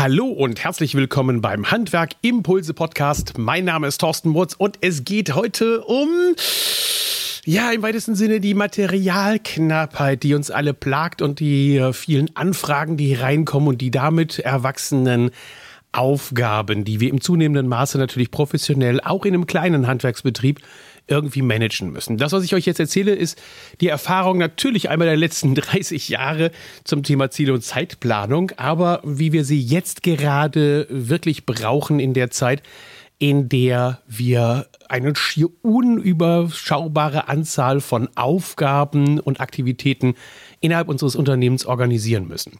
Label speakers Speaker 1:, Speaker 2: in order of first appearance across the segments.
Speaker 1: Hallo und herzlich willkommen beim Handwerk Impulse Podcast. Mein Name ist Thorsten Murz und es geht heute um, ja, im weitesten Sinne die Materialknappheit, die uns alle plagt und die äh, vielen Anfragen, die reinkommen und die damit erwachsenen Aufgaben, die wir im zunehmenden Maße natürlich professionell, auch in einem kleinen Handwerksbetrieb, irgendwie managen müssen. Das, was ich euch jetzt erzähle, ist die Erfahrung natürlich einmal der letzten 30 Jahre zum Thema Ziel- und Zeitplanung, aber wie wir sie jetzt gerade wirklich brauchen in der Zeit, in der wir eine schier unüberschaubare Anzahl von Aufgaben und Aktivitäten innerhalb unseres Unternehmens organisieren müssen.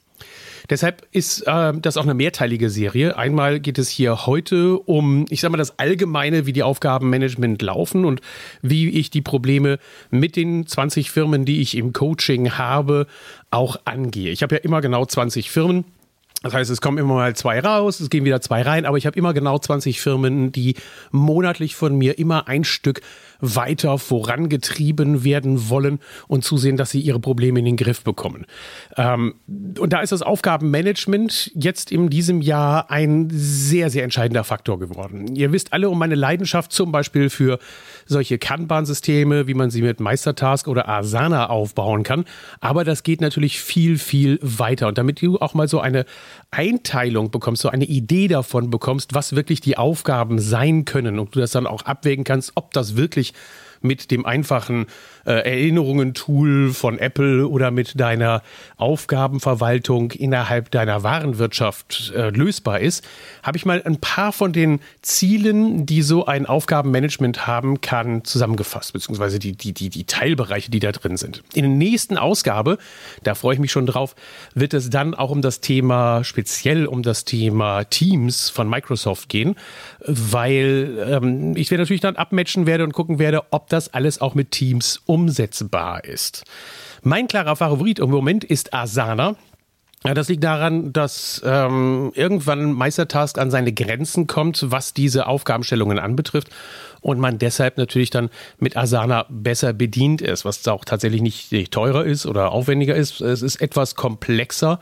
Speaker 1: Deshalb ist äh, das auch eine mehrteilige Serie. Einmal geht es hier heute um, ich sag mal, das Allgemeine, wie die Aufgabenmanagement laufen und wie ich die Probleme mit den 20 Firmen, die ich im Coaching habe, auch angehe. Ich habe ja immer genau 20 Firmen. Das heißt, es kommen immer mal zwei raus, es gehen wieder zwei rein, aber ich habe immer genau 20 Firmen, die monatlich von mir immer ein Stück weiter vorangetrieben werden wollen und zusehen, dass sie ihre Probleme in den Griff bekommen. Ähm, und da ist das Aufgabenmanagement jetzt in diesem Jahr ein sehr, sehr entscheidender Faktor geworden. Ihr wisst alle um meine Leidenschaft zum Beispiel für solche Kanban-Systeme, wie man sie mit Meistertask oder Asana aufbauen kann. Aber das geht natürlich viel, viel weiter. Und damit du auch mal so eine Einteilung bekommst, so eine Idee davon bekommst, was wirklich die Aufgaben sein können und du das dann auch abwägen kannst, ob das wirklich natürlich mit dem einfachen äh, Erinnerungen-Tool von Apple oder mit deiner Aufgabenverwaltung innerhalb deiner Warenwirtschaft äh, lösbar ist, habe ich mal ein paar von den Zielen, die so ein Aufgabenmanagement haben kann, zusammengefasst, beziehungsweise die, die, die, die Teilbereiche, die da drin sind. In der nächsten Ausgabe, da freue ich mich schon drauf, wird es dann auch um das Thema, speziell um das Thema Teams von Microsoft gehen, weil ähm, ich natürlich dann abmatchen werde und gucken werde, ob das alles auch mit Teams umsetzbar ist. Mein klarer Favorit im Moment ist Asana. Ja, das liegt daran, dass ähm, irgendwann Meistertask an seine Grenzen kommt, was diese Aufgabenstellungen anbetrifft und man deshalb natürlich dann mit Asana besser bedient ist, was auch tatsächlich nicht, nicht teurer ist oder aufwendiger ist. Es ist etwas komplexer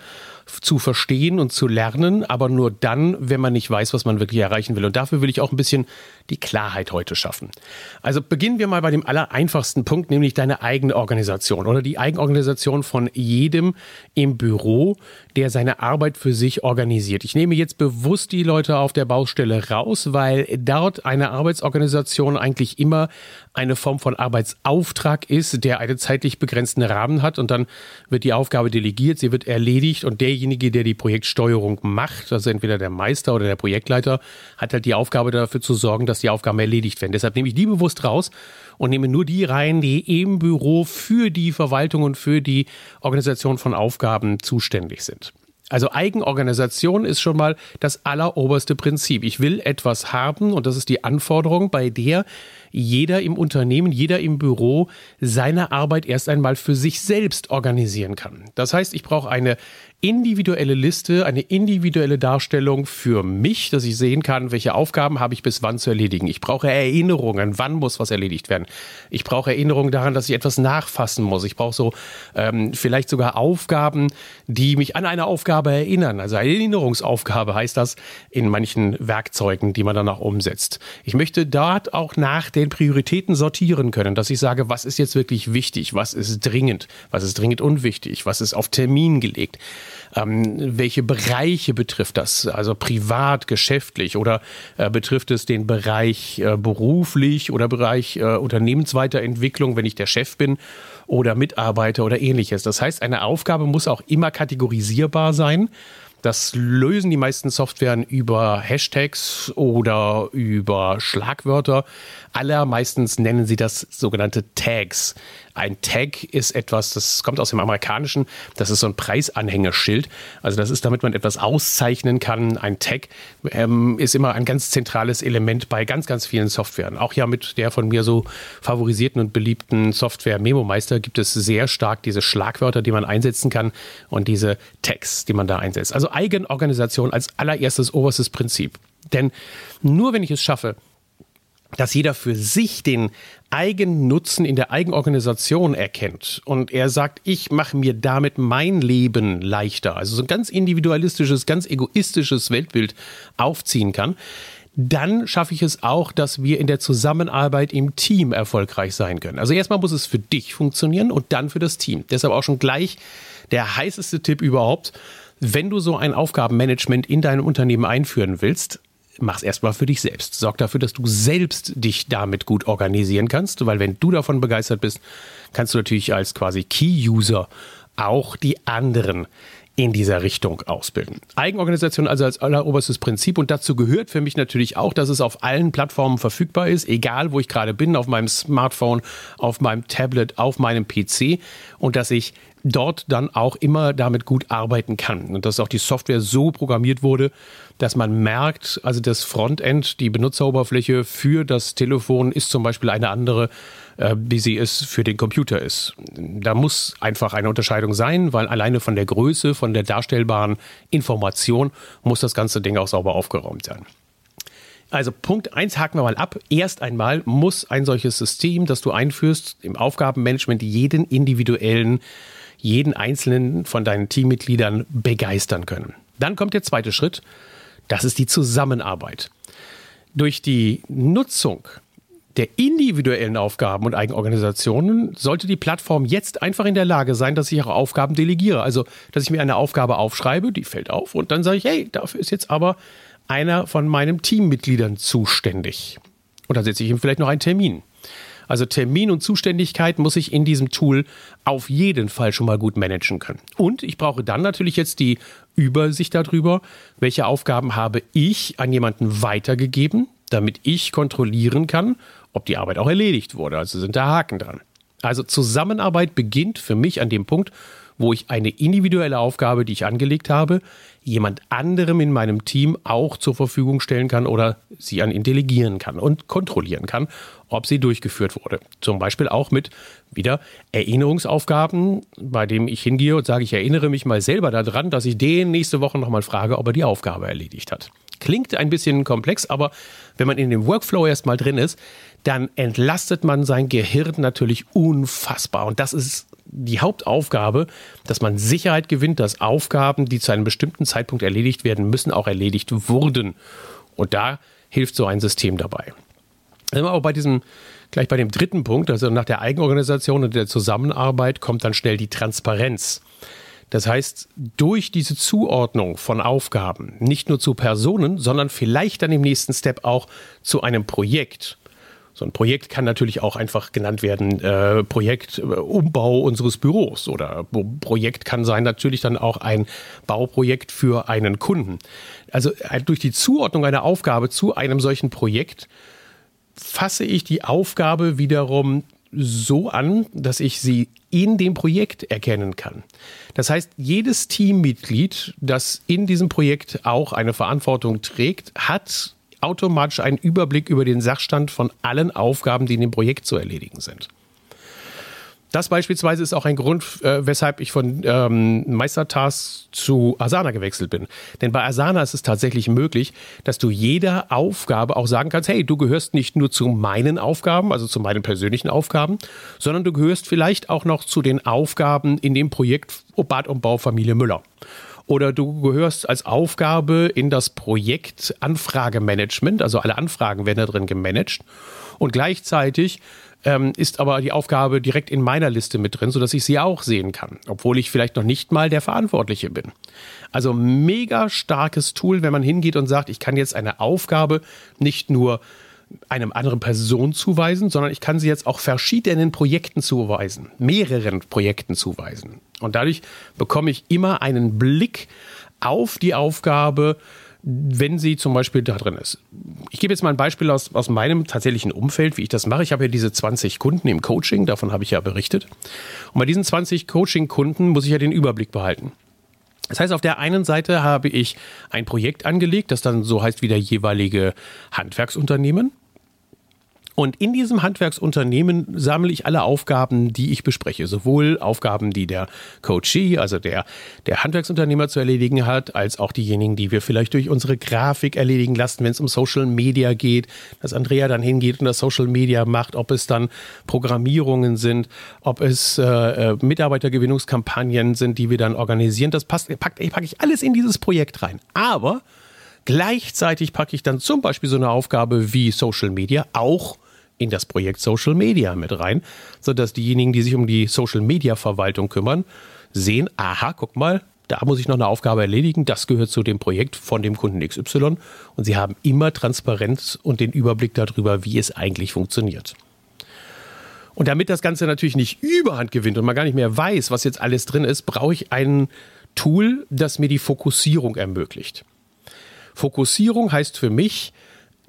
Speaker 1: zu verstehen und zu lernen, aber nur dann, wenn man nicht weiß, was man wirklich erreichen will. Und dafür will ich auch ein bisschen die Klarheit heute schaffen. Also beginnen wir mal bei dem allereinfachsten Punkt, nämlich deine eigene Organisation oder die Eigenorganisation von jedem im Büro, der seine Arbeit für sich organisiert. Ich nehme jetzt bewusst die Leute auf der Baustelle raus, weil dort eine Arbeitsorganisation eigentlich immer eine Form von Arbeitsauftrag ist, der einen zeitlich begrenzten Rahmen hat und dann wird die Aufgabe delegiert, sie wird erledigt und derjenige, der die Projektsteuerung macht, also entweder der Meister oder der Projektleiter, hat halt die Aufgabe dafür zu sorgen, dass die Aufgaben erledigt werden. Deshalb nehme ich die bewusst raus und nehme nur die rein, die im Büro für die Verwaltung und für die Organisation von Aufgaben zuständig sind. Also Eigenorganisation ist schon mal das alleroberste Prinzip. Ich will etwas haben und das ist die Anforderung, bei der jeder im Unternehmen, jeder im Büro seine Arbeit erst einmal für sich selbst organisieren kann. Das heißt, ich brauche eine individuelle Liste, eine individuelle Darstellung für mich, dass ich sehen kann, welche Aufgaben habe ich bis wann zu erledigen. Ich brauche Erinnerungen, wann muss was erledigt werden. Ich brauche Erinnerungen daran, dass ich etwas nachfassen muss. Ich brauche so ähm, vielleicht sogar Aufgaben, die mich an eine Aufgabe erinnern. Also Erinnerungsaufgabe heißt das in manchen Werkzeugen, die man dann auch umsetzt. Ich möchte dort auch nach den Prioritäten sortieren können, dass ich sage, was ist jetzt wirklich wichtig, was ist dringend, was ist dringend unwichtig, was ist auf Termin gelegt. Ähm, welche Bereiche betrifft das? Also privat, geschäftlich oder äh, betrifft es den Bereich äh, beruflich oder Bereich äh, Unternehmensweiterentwicklung, wenn ich der Chef bin oder Mitarbeiter oder ähnliches? Das heißt, eine Aufgabe muss auch immer kategorisierbar sein. Das lösen die meisten Softwaren über Hashtags oder über Schlagwörter. Allermeistens nennen sie das sogenannte Tags. Ein Tag ist etwas, das kommt aus dem Amerikanischen, das ist so ein Preisanhängerschild. Also das ist, damit man etwas auszeichnen kann. Ein Tag ähm, ist immer ein ganz zentrales Element bei ganz, ganz vielen Softwaren. Auch ja mit der von mir so favorisierten und beliebten Software Memo Meister gibt es sehr stark diese Schlagwörter, die man einsetzen kann und diese Tags, die man da einsetzt. Also Eigenorganisation als allererstes oberstes Prinzip. Denn nur wenn ich es schaffe, dass jeder für sich den Eigennutzen in der Eigenorganisation erkennt und er sagt, ich mache mir damit mein Leben leichter, also so ein ganz individualistisches, ganz egoistisches Weltbild aufziehen kann, dann schaffe ich es auch, dass wir in der Zusammenarbeit im Team erfolgreich sein können. Also erstmal muss es für dich funktionieren und dann für das Team. Deshalb auch schon gleich der heißeste Tipp überhaupt. Wenn du so ein Aufgabenmanagement in deinem Unternehmen einführen willst, mach's erstmal für dich selbst. Sorg dafür, dass du selbst dich damit gut organisieren kannst, weil wenn du davon begeistert bist, kannst du natürlich als quasi Key-User auch die anderen in dieser Richtung ausbilden. Eigenorganisation also als alleroberstes Prinzip und dazu gehört für mich natürlich auch, dass es auf allen Plattformen verfügbar ist, egal wo ich gerade bin, auf meinem Smartphone, auf meinem Tablet, auf meinem PC und dass ich dort dann auch immer damit gut arbeiten kann und dass auch die Software so programmiert wurde, dass man merkt, also das Frontend, die Benutzeroberfläche für das Telefon ist zum Beispiel eine andere, äh, wie sie es für den Computer ist. Da muss einfach eine Unterscheidung sein, weil alleine von der Größe, von der darstellbaren Information muss das ganze Ding auch sauber aufgeräumt sein. Also Punkt 1 haken wir mal ab. Erst einmal muss ein solches System, das du einführst, im Aufgabenmanagement jeden individuellen jeden einzelnen von deinen Teammitgliedern begeistern können. Dann kommt der zweite Schritt, das ist die Zusammenarbeit. Durch die Nutzung der individuellen Aufgaben und Eigenorganisationen sollte die Plattform jetzt einfach in der Lage sein, dass ich auch Aufgaben delegiere. Also, dass ich mir eine Aufgabe aufschreibe, die fällt auf und dann sage ich, hey, dafür ist jetzt aber einer von meinen Teammitgliedern zuständig. Und dann setze ich ihm vielleicht noch einen Termin. Also Termin und Zuständigkeit muss ich in diesem Tool auf jeden Fall schon mal gut managen können. Und ich brauche dann natürlich jetzt die Übersicht darüber, welche Aufgaben habe ich an jemanden weitergegeben, damit ich kontrollieren kann, ob die Arbeit auch erledigt wurde. Also sind da Haken dran. Also Zusammenarbeit beginnt für mich an dem Punkt, wo ich eine individuelle Aufgabe, die ich angelegt habe, jemand anderem in meinem Team auch zur Verfügung stellen kann oder sie an ihn delegieren kann und kontrollieren kann, ob sie durchgeführt wurde. Zum Beispiel auch mit wieder Erinnerungsaufgaben, bei dem ich hingehe und sage, ich erinnere mich mal selber daran, dass ich den nächste Woche nochmal frage, ob er die Aufgabe erledigt hat. Klingt ein bisschen komplex, aber wenn man in dem Workflow erstmal drin ist, dann entlastet man sein Gehirn natürlich unfassbar. Und das ist die Hauptaufgabe, dass man Sicherheit gewinnt, dass Aufgaben, die zu einem bestimmten Zeitpunkt erledigt werden müssen, auch erledigt wurden. Und da hilft so ein System dabei. Wir auch bei diesem, gleich bei dem dritten Punkt, also nach der Eigenorganisation und der Zusammenarbeit kommt dann schnell die Transparenz. Das heißt, durch diese Zuordnung von Aufgaben, nicht nur zu Personen, sondern vielleicht dann im nächsten Step auch zu einem Projekt, so ein Projekt kann natürlich auch einfach genannt werden, äh, Projekt äh, Umbau unseres Büros oder Projekt kann sein natürlich dann auch ein Bauprojekt für einen Kunden. Also äh, durch die Zuordnung einer Aufgabe zu einem solchen Projekt fasse ich die Aufgabe wiederum so an, dass ich sie in dem Projekt erkennen kann. Das heißt, jedes Teammitglied, das in diesem Projekt auch eine Verantwortung trägt, hat automatisch einen Überblick über den Sachstand von allen Aufgaben, die in dem Projekt zu erledigen sind. Das beispielsweise ist auch ein Grund, äh, weshalb ich von ähm, Meistertask zu Asana gewechselt bin. Denn bei Asana ist es tatsächlich möglich, dass du jeder Aufgabe auch sagen kannst, hey, du gehörst nicht nur zu meinen Aufgaben, also zu meinen persönlichen Aufgaben, sondern du gehörst vielleicht auch noch zu den Aufgaben in dem Projekt Bad und Bau Familie Müller oder du gehörst als Aufgabe in das Projekt Anfragemanagement, also alle Anfragen werden da drin gemanagt und gleichzeitig ähm, ist aber die Aufgabe direkt in meiner Liste mit drin, sodass ich sie auch sehen kann, obwohl ich vielleicht noch nicht mal der Verantwortliche bin. Also mega starkes Tool, wenn man hingeht und sagt, ich kann jetzt eine Aufgabe nicht nur einem anderen Person zuweisen, sondern ich kann sie jetzt auch verschiedenen Projekten zuweisen, mehreren Projekten zuweisen. Und dadurch bekomme ich immer einen Blick auf die Aufgabe, wenn sie zum Beispiel da drin ist. Ich gebe jetzt mal ein Beispiel aus, aus meinem tatsächlichen Umfeld, wie ich das mache. Ich habe ja diese 20 Kunden im Coaching, davon habe ich ja berichtet. Und bei diesen 20 Coaching-Kunden muss ich ja den Überblick behalten. Das heißt, auf der einen Seite habe ich ein Projekt angelegt, das dann so heißt wie der jeweilige Handwerksunternehmen. Und in diesem Handwerksunternehmen sammle ich alle Aufgaben, die ich bespreche. Sowohl Aufgaben, die der Coachee, also der, der Handwerksunternehmer zu erledigen hat, als auch diejenigen, die wir vielleicht durch unsere Grafik erledigen lassen, wenn es um Social Media geht, dass Andrea dann hingeht und das Social Media macht, ob es dann Programmierungen sind, ob es äh, äh Mitarbeitergewinnungskampagnen sind, die wir dann organisieren. Das passt, packe pack ich alles in dieses Projekt rein. Aber Gleichzeitig packe ich dann zum Beispiel so eine Aufgabe wie Social Media auch in das Projekt Social Media mit rein, sodass diejenigen, die sich um die Social Media Verwaltung kümmern, sehen, aha, guck mal, da muss ich noch eine Aufgabe erledigen, das gehört zu dem Projekt von dem Kunden XY und sie haben immer Transparenz und den Überblick darüber, wie es eigentlich funktioniert. Und damit das Ganze natürlich nicht überhand gewinnt und man gar nicht mehr weiß, was jetzt alles drin ist, brauche ich ein Tool, das mir die Fokussierung ermöglicht. Fokussierung heißt für mich,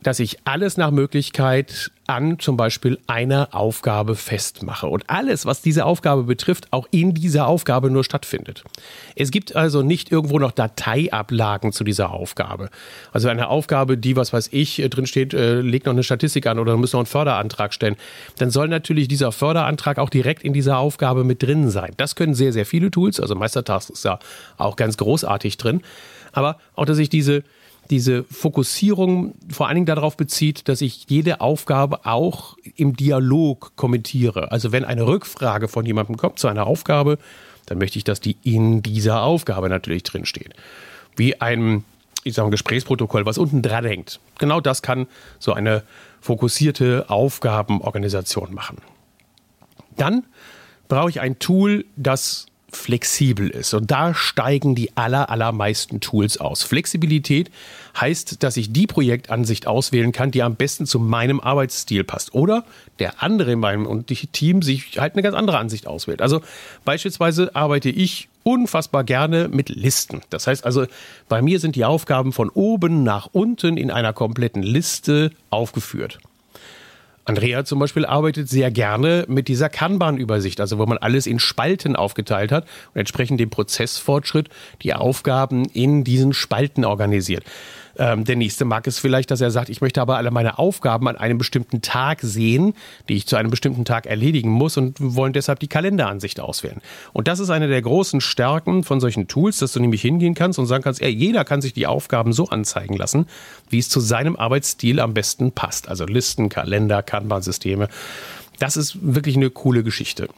Speaker 1: dass ich alles nach Möglichkeit an zum Beispiel einer Aufgabe festmache und alles, was diese Aufgabe betrifft, auch in dieser Aufgabe nur stattfindet. Es gibt also nicht irgendwo noch Dateiablagen zu dieser Aufgabe. Also eine Aufgabe, die, was weiß ich, drin steht, äh, legt noch eine Statistik an oder muss noch einen Förderantrag stellen, dann soll natürlich dieser Förderantrag auch direkt in dieser Aufgabe mit drin sein. Das können sehr, sehr viele Tools, also Meistertask ist da auch ganz großartig drin. Aber auch, dass ich diese diese Fokussierung vor allen Dingen darauf bezieht, dass ich jede Aufgabe auch im Dialog kommentiere. Also wenn eine Rückfrage von jemandem kommt zu einer Aufgabe, dann möchte ich, dass die in dieser Aufgabe natürlich drinsteht. Wie ein, ich sage, ein Gesprächsprotokoll, was unten dran hängt. Genau das kann so eine fokussierte Aufgabenorganisation machen. Dann brauche ich ein Tool, das flexibel ist. Und da steigen die aller, allermeisten Tools aus. Flexibilität heißt, dass ich die Projektansicht auswählen kann, die am besten zu meinem Arbeitsstil passt. Oder der andere in meinem und Team sich halt eine ganz andere Ansicht auswählt. Also beispielsweise arbeite ich unfassbar gerne mit Listen. Das heißt also, bei mir sind die Aufgaben von oben nach unten in einer kompletten Liste aufgeführt. Andrea zum Beispiel arbeitet sehr gerne mit dieser Kanban-Übersicht, also wo man alles in Spalten aufgeteilt hat und entsprechend dem Prozessfortschritt die Aufgaben in diesen Spalten organisiert. Ähm, der nächste mag es vielleicht, dass er sagt, ich möchte aber alle meine Aufgaben an einem bestimmten Tag sehen, die ich zu einem bestimmten Tag erledigen muss und wollen deshalb die Kalenderansicht auswählen. Und das ist eine der großen Stärken von solchen Tools, dass du nämlich hingehen kannst und sagen kannst, ey, jeder kann sich die Aufgaben so anzeigen lassen, wie es zu seinem Arbeitsstil am besten passt. Also Listen, Kalender, Kanban-Systeme. Das ist wirklich eine coole Geschichte.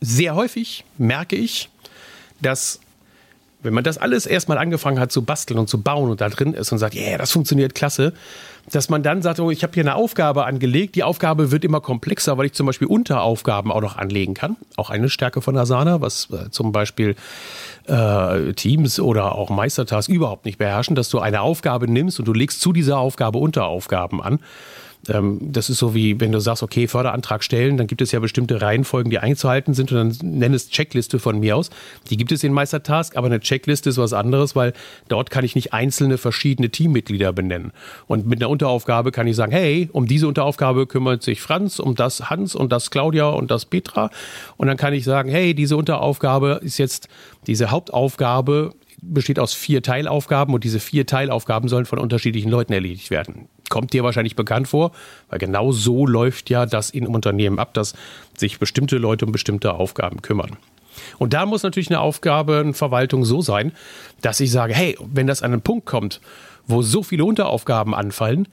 Speaker 1: Sehr häufig merke ich, dass wenn man das alles erstmal angefangen hat zu basteln und zu bauen und da drin ist und sagt, ja, yeah, das funktioniert klasse, dass man dann sagt, oh, ich habe hier eine Aufgabe angelegt. Die Aufgabe wird immer komplexer, weil ich zum Beispiel Unteraufgaben auch noch anlegen kann. Auch eine Stärke von Asana, was äh, zum Beispiel äh, Teams oder auch Meistertask überhaupt nicht beherrschen, dass du eine Aufgabe nimmst und du legst zu dieser Aufgabe Unteraufgaben an. Ähm, das ist so wie, wenn du sagst, okay, Förderantrag stellen, dann gibt es ja bestimmte Reihenfolgen, die einzuhalten sind und dann nenn es Checkliste von mir aus. Die gibt es in Meistertask, aber eine Checkliste ist was anderes, weil dort kann ich nicht einzelne verschiedene Teammitglieder benennen. Und mit einer Unteraufgabe kann ich sagen, hey, um diese Unteraufgabe kümmert sich Franz, um das Hans und das Claudia und das Petra. Und dann kann ich sagen, hey, diese Unteraufgabe ist jetzt diese Hauptaufgabe besteht aus vier Teilaufgaben und diese vier Teilaufgaben sollen von unterschiedlichen Leuten erledigt werden kommt dir wahrscheinlich bekannt vor, weil genau so läuft ja das in Unternehmen ab, dass sich bestimmte Leute um bestimmte Aufgaben kümmern. Und da muss natürlich eine Aufgabe, eine Verwaltung so sein, dass ich sage, hey, wenn das an einen Punkt kommt, wo so viele Unteraufgaben anfallen,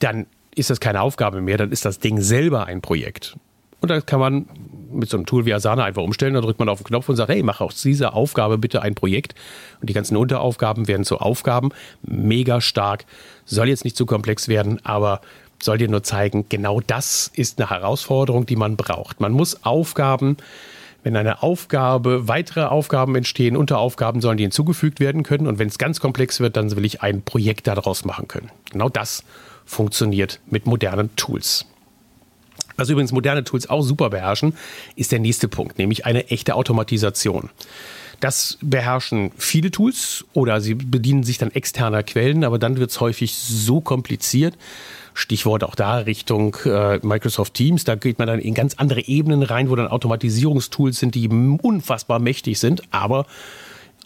Speaker 1: dann ist das keine Aufgabe mehr, dann ist das Ding selber ein Projekt. Und da kann man mit so einem Tool wie Asana einfach umstellen. Da drückt man auf den Knopf und sagt, hey, mach aus dieser Aufgabe bitte ein Projekt. Und die ganzen Unteraufgaben werden zu Aufgaben. Mega stark. Soll jetzt nicht zu komplex werden, aber soll dir nur zeigen, genau das ist eine Herausforderung, die man braucht. Man muss Aufgaben wenn eine Aufgabe, weitere Aufgaben entstehen, Unteraufgaben sollen die hinzugefügt werden können. Und wenn es ganz komplex wird, dann will ich ein Projekt daraus machen können. Genau das funktioniert mit modernen Tools. Was übrigens moderne Tools auch super beherrschen, ist der nächste Punkt, nämlich eine echte Automatisation. Das beherrschen viele Tools oder sie bedienen sich dann externer Quellen, aber dann wird es häufig so kompliziert. Stichwort auch da Richtung äh, Microsoft Teams, da geht man dann in ganz andere Ebenen rein, wo dann Automatisierungstools sind, die unfassbar mächtig sind, aber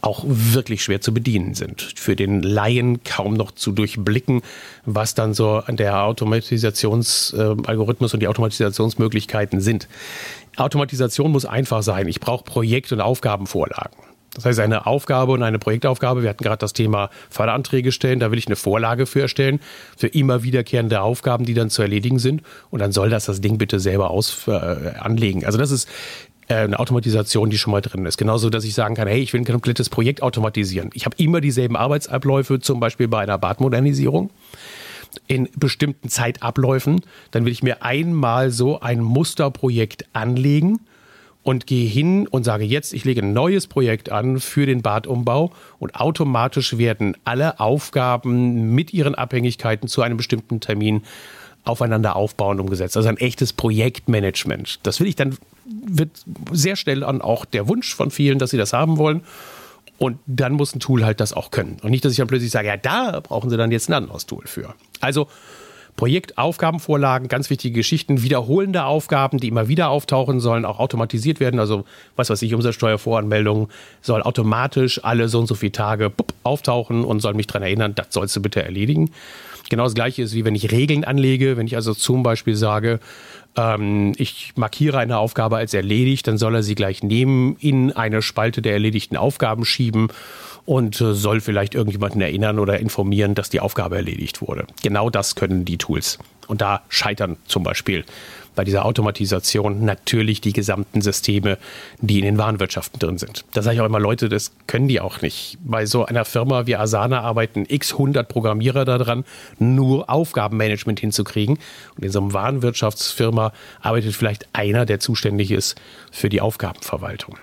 Speaker 1: auch wirklich schwer zu bedienen sind. Für den Laien kaum noch zu durchblicken, was dann so der Automatisationsalgorithmus äh, und die Automatisationsmöglichkeiten sind. Automatisation muss einfach sein. Ich brauche Projekt- und Aufgabenvorlagen. Das heißt, eine Aufgabe und eine Projektaufgabe, wir hatten gerade das Thema Förderanträge stellen, da will ich eine Vorlage für erstellen, für immer wiederkehrende Aufgaben, die dann zu erledigen sind. Und dann soll das das Ding bitte selber aus, äh, anlegen. Also das ist eine Automatisation, die schon mal drin ist. Genauso, dass ich sagen kann, hey, ich will ein komplettes Projekt automatisieren. Ich habe immer dieselben Arbeitsabläufe, zum Beispiel bei einer Badmodernisierung in bestimmten Zeitabläufen. Dann will ich mir einmal so ein Musterprojekt anlegen und gehe hin und sage jetzt, ich lege ein neues Projekt an für den Badumbau und automatisch werden alle Aufgaben mit ihren Abhängigkeiten zu einem bestimmten Termin aufeinander aufbauen umgesetzt. Also ein echtes Projektmanagement. Das will ich dann, wird sehr schnell an auch der Wunsch von vielen, dass sie das haben wollen. Und dann muss ein Tool halt das auch können. Und nicht, dass ich dann plötzlich sage, ja, da brauchen sie dann jetzt ein anderes Tool für. Also Projektaufgabenvorlagen, ganz wichtige Geschichten, wiederholende Aufgaben, die immer wieder auftauchen sollen, auch automatisiert werden. Also, was weiß ich, Umsatzsteuervoranmeldung soll automatisch alle so und so viele Tage bupp, auftauchen und soll mich daran erinnern, das sollst du bitte erledigen. Genau das gleiche ist, wie wenn ich Regeln anlege. Wenn ich also zum Beispiel sage, ähm, ich markiere eine Aufgabe als erledigt, dann soll er sie gleich nehmen, in eine Spalte der erledigten Aufgaben schieben und äh, soll vielleicht irgendjemanden erinnern oder informieren, dass die Aufgabe erledigt wurde. Genau das können die Tools. Und da scheitern zum Beispiel bei dieser Automatisation natürlich die gesamten Systeme, die in den Warenwirtschaften drin sind. Da sage ich auch immer, Leute, das können die auch nicht. Bei so einer Firma wie Asana arbeiten x 100 Programmierer daran, nur Aufgabenmanagement hinzukriegen. Und in so einer Warenwirtschaftsfirma arbeitet vielleicht einer, der zuständig ist für die Aufgabenverwaltung.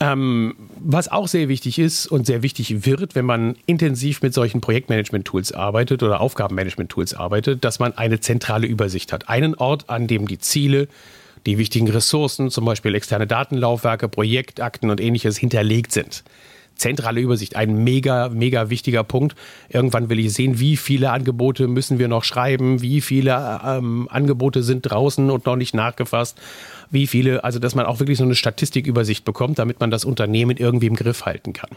Speaker 1: Ähm, was auch sehr wichtig ist und sehr wichtig wird, wenn man intensiv mit solchen Projektmanagement-Tools arbeitet oder Aufgabenmanagement-Tools arbeitet, dass man eine zentrale Übersicht hat. Einen Ort, an dem die Ziele, die wichtigen Ressourcen, zum Beispiel externe Datenlaufwerke, Projektakten und ähnliches hinterlegt sind zentrale Übersicht, ein mega, mega wichtiger Punkt. Irgendwann will ich sehen, wie viele Angebote müssen wir noch schreiben, wie viele ähm, Angebote sind draußen und noch nicht nachgefasst wie viele, also dass man auch wirklich so eine Statistikübersicht bekommt, damit man das Unternehmen irgendwie im Griff halten kann.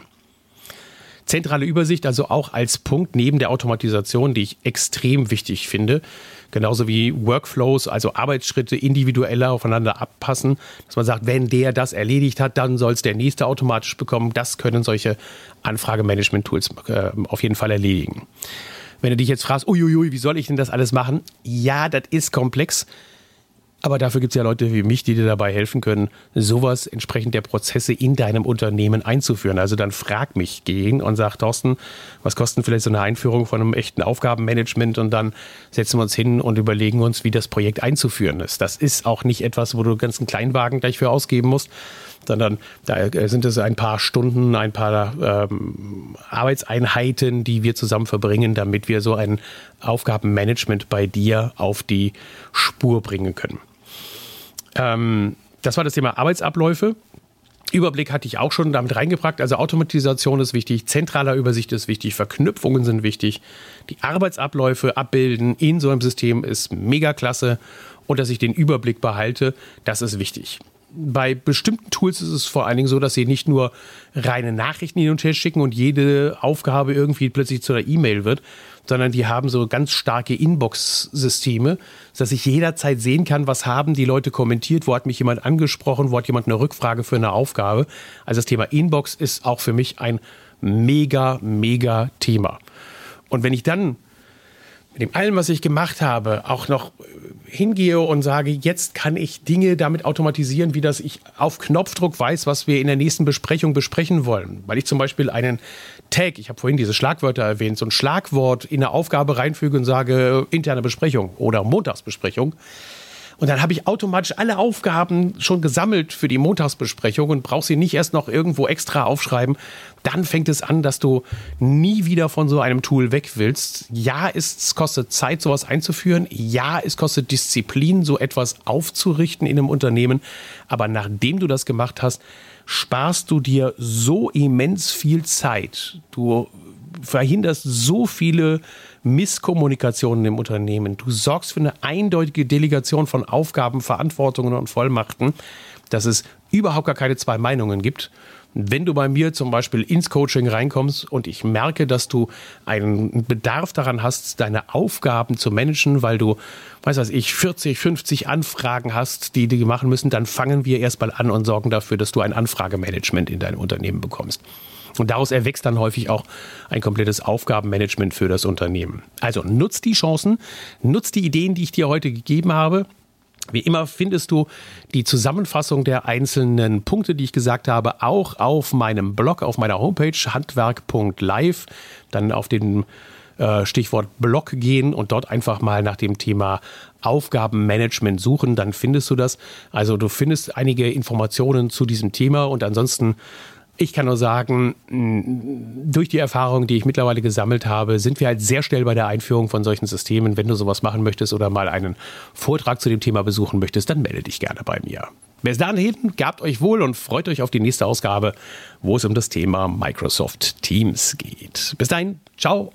Speaker 1: Zentrale Übersicht also auch als Punkt neben der Automatisation, die ich extrem wichtig finde. Genauso wie Workflows, also Arbeitsschritte individueller aufeinander abpassen, dass man sagt, wenn der das erledigt hat, dann soll es der nächste automatisch bekommen. Das können solche Anfragemanagement-Tools äh, auf jeden Fall erledigen. Wenn du dich jetzt fragst, uiuiui, wie soll ich denn das alles machen? Ja, das ist komplex. Aber dafür gibt es ja Leute wie mich, die dir dabei helfen können, sowas entsprechend der Prozesse in deinem Unternehmen einzuführen. Also dann frag mich gehen und sag, Thorsten, was kostet vielleicht so eine Einführung von einem echten Aufgabenmanagement? Und dann setzen wir uns hin und überlegen uns, wie das Projekt einzuführen ist. Das ist auch nicht etwas, wo du ganz einen Kleinwagen gleich für ausgeben musst, sondern da sind es ein paar Stunden, ein paar ähm, Arbeitseinheiten, die wir zusammen verbringen, damit wir so ein Aufgabenmanagement bei dir auf die Spur bringen können. Ähm, das war das Thema Arbeitsabläufe. Überblick hatte ich auch schon damit reingebracht. Also Automatisation ist wichtig, zentraler Übersicht ist wichtig, Verknüpfungen sind wichtig. Die Arbeitsabläufe abbilden in so einem System ist mega klasse. Und dass ich den Überblick behalte, das ist wichtig. Bei bestimmten Tools ist es vor allen Dingen so, dass sie nicht nur reine Nachrichten hin und her schicken und jede Aufgabe irgendwie plötzlich zu einer E-Mail wird, sondern die haben so ganz starke Inbox-Systeme, dass ich jederzeit sehen kann, was haben die Leute kommentiert, wo hat mich jemand angesprochen, wo hat jemand eine Rückfrage für eine Aufgabe. Also das Thema Inbox ist auch für mich ein mega, mega Thema. Und wenn ich dann mit dem allem, was ich gemacht habe, auch noch hingehe und sage, jetzt kann ich Dinge damit automatisieren, wie dass ich auf Knopfdruck weiß, was wir in der nächsten Besprechung besprechen wollen. Weil ich zum Beispiel einen Tag, ich habe vorhin diese Schlagwörter erwähnt, so ein Schlagwort in eine Aufgabe reinfüge und sage interne Besprechung oder Montagsbesprechung, und dann habe ich automatisch alle Aufgaben schon gesammelt für die Montagsbesprechung und brauche sie nicht erst noch irgendwo extra aufschreiben. Dann fängt es an, dass du nie wieder von so einem Tool weg willst. Ja, es kostet Zeit, sowas einzuführen. Ja, es kostet Disziplin, so etwas aufzurichten in einem Unternehmen. Aber nachdem du das gemacht hast, sparst du dir so immens viel Zeit. Du verhinderst so viele Misskommunikationen im Unternehmen. Du sorgst für eine eindeutige Delegation von Aufgaben, Verantwortungen und Vollmachten, dass es überhaupt gar keine zwei Meinungen gibt. wenn du bei mir zum Beispiel ins Coaching reinkommst und ich merke, dass du einen Bedarf daran hast, deine Aufgaben zu managen, weil du, weiß was ich, 40, 50 Anfragen hast, die die machen müssen, dann fangen wir erstmal an und sorgen dafür, dass du ein Anfragemanagement in deinem Unternehmen bekommst. Und daraus erwächst dann häufig auch ein komplettes Aufgabenmanagement für das Unternehmen. Also nutzt die Chancen, nutzt die Ideen, die ich dir heute gegeben habe. Wie immer findest du die Zusammenfassung der einzelnen Punkte, die ich gesagt habe, auch auf meinem Blog, auf meiner Homepage handwerk.live. Dann auf den äh, Stichwort Blog gehen und dort einfach mal nach dem Thema Aufgabenmanagement suchen, dann findest du das. Also du findest einige Informationen zu diesem Thema und ansonsten ich kann nur sagen, durch die Erfahrung, die ich mittlerweile gesammelt habe, sind wir halt sehr schnell bei der Einführung von solchen Systemen. Wenn du sowas machen möchtest oder mal einen Vortrag zu dem Thema besuchen möchtest, dann melde dich gerne bei mir. Bis dahin, gabt euch wohl und freut euch auf die nächste Ausgabe, wo es um das Thema Microsoft Teams geht. Bis dahin, ciao.